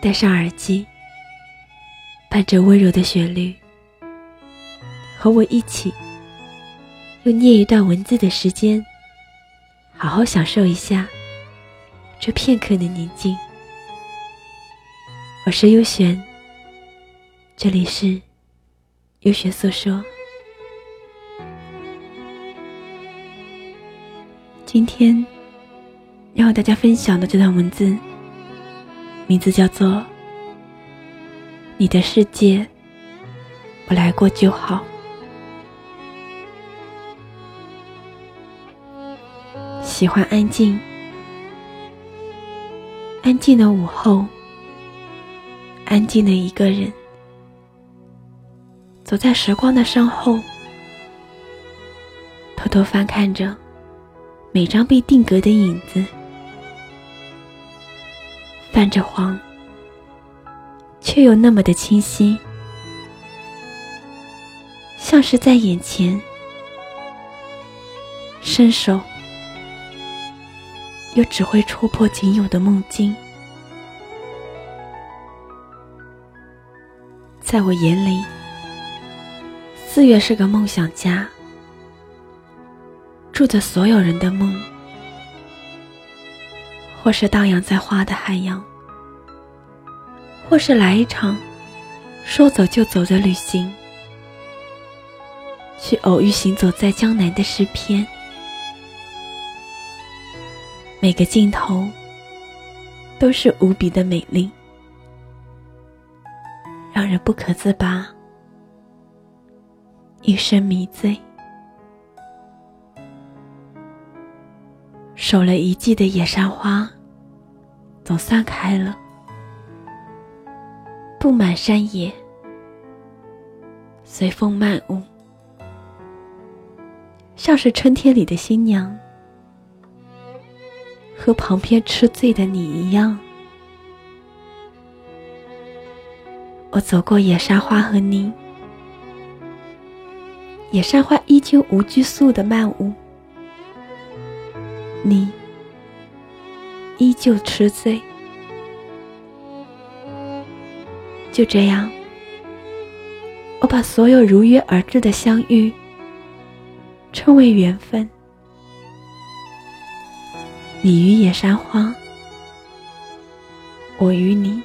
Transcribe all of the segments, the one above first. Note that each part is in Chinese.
戴上耳机，伴着温柔的旋律，和我一起用念一段文字的时间，好好享受一下这片刻的宁静。我是优璇，这里是优璇诉说。今天要和大家分享的这段文字。名字叫做“你的世界，我来过就好”。喜欢安静，安静的午后，安静的一个人，走在时光的身后，偷偷翻看着每张被定格的影子。泛着黄，却又那么的清晰，像是在眼前，伸手又只会戳破仅有的梦境。在我眼里，四月是个梦想家，住着所有人的梦。或是荡漾在花的海洋，或是来一场说走就走的旅行，去偶遇行走在江南的诗篇。每个镜头都是无比的美丽，让人不可自拔，一生迷醉。守了一季的野山花。总散开了，布满山野，随风漫舞，像是春天里的新娘，和旁边吃醉的你一样。我走过野山花和你，野山花依旧无拘束的漫舞，你。依旧痴醉，就这样，我把所有如约而至的相遇称为缘分。你与野山花，我与你，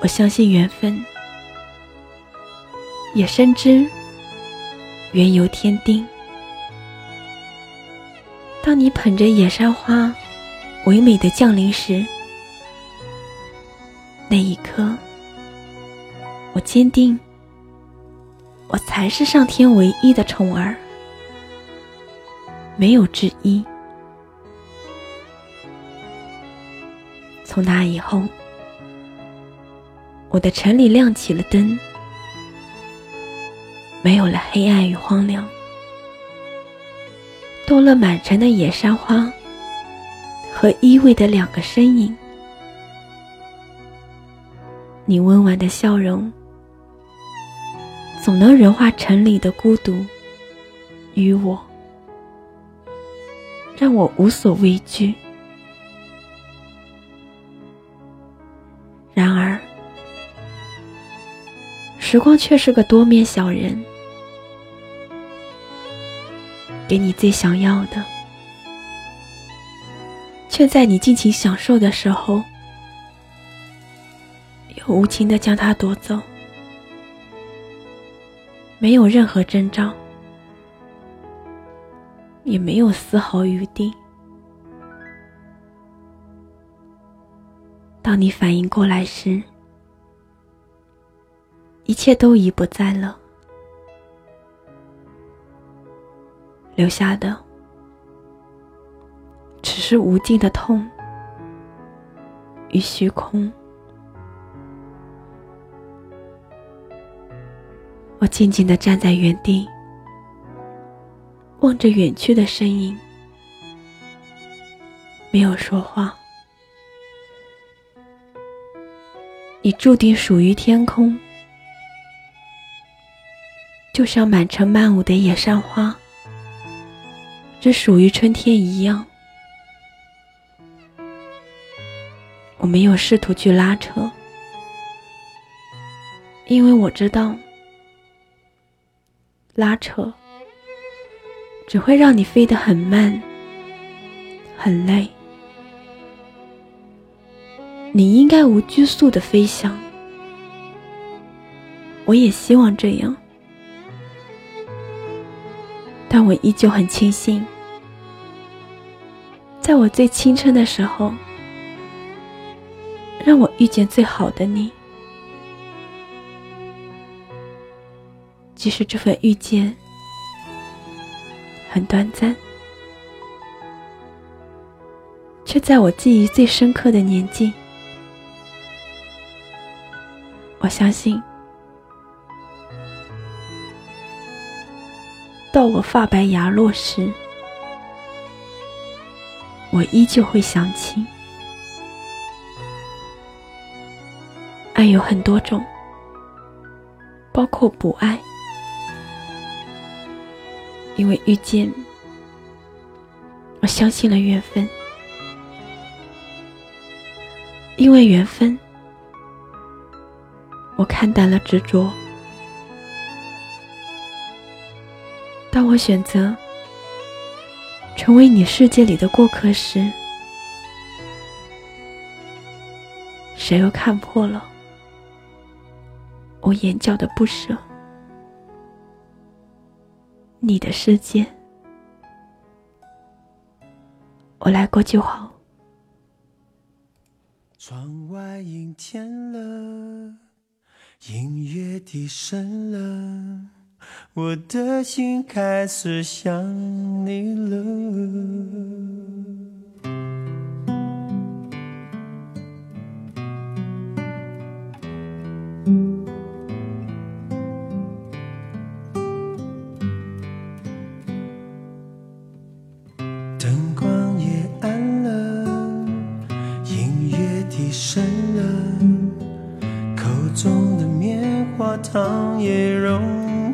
我相信缘分，也深知缘由天定。当你捧着野山花，唯美的降临时，那一刻，我坚定，我才是上天唯一的宠儿，没有之一。从那以后，我的城里亮起了灯，没有了黑暗与荒凉。多了满城的野山花和依偎的两个身影，你温婉的笑容总能融化城里的孤独与我，让我无所畏惧。然而，时光却是个多面小人。给你最想要的，却在你尽情享受的时候，又无情的将它夺走。没有任何征兆，也没有丝毫余地。当你反应过来时，一切都已不在了。留下的只是无尽的痛与虚空。我静静的站在原地，望着远去的身影，没有说话。你注定属于天空，就像满城漫舞的野山花，只属于春天一样。我没有试图去拉扯，因为我知道，拉扯只会让你飞得很慢，很累。你应该无拘束的飞翔，我也希望这样，但我依旧很庆幸，在我最青春的时候，让我遇见最好的你，即使这份遇见很短暂，却在我记忆最深刻的年纪。我相信，到我发白牙落时，我依旧会想起。爱有很多种，包括不爱，因为遇见，我相信了缘分，因为缘分。我看淡了执着。当我选择成为你世界里的过客时，谁又看破了我眼角的不舍？你的世界，我来过就好。窗外阴天了。音乐低声了，我的心开始想你了。灯光也暗了音乐低声了口中的棉花糖也融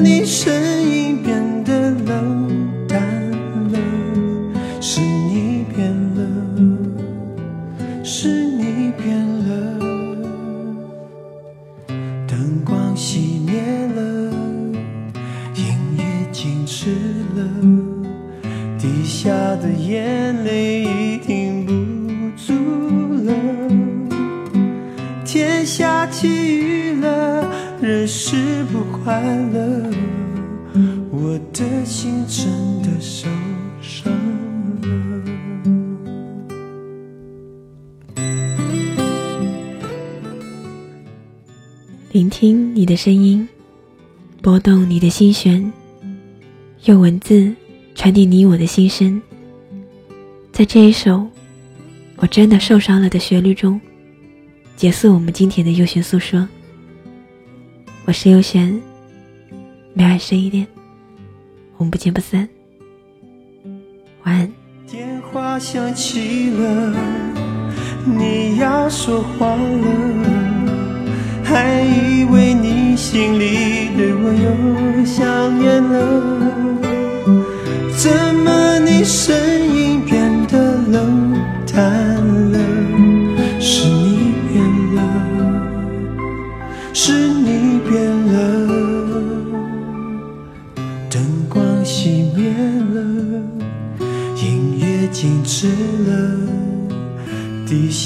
你声音变得冷淡了？是你变了，是你变了。灯光熄灭了，音乐静止了，滴下的眼泪已停不住了。天下起雨了，人是不。快乐，的心真的受伤了。聆听你的声音，拨动你的心弦，用文字传递你我的心声。在这一首我真的受伤了的旋律中，结束我们今天的优选诉说。我是优璇。每晚十一点，我们不见不散。晚安。电话响起了，你要说话了，还以为你心里对我又想念了，怎么你声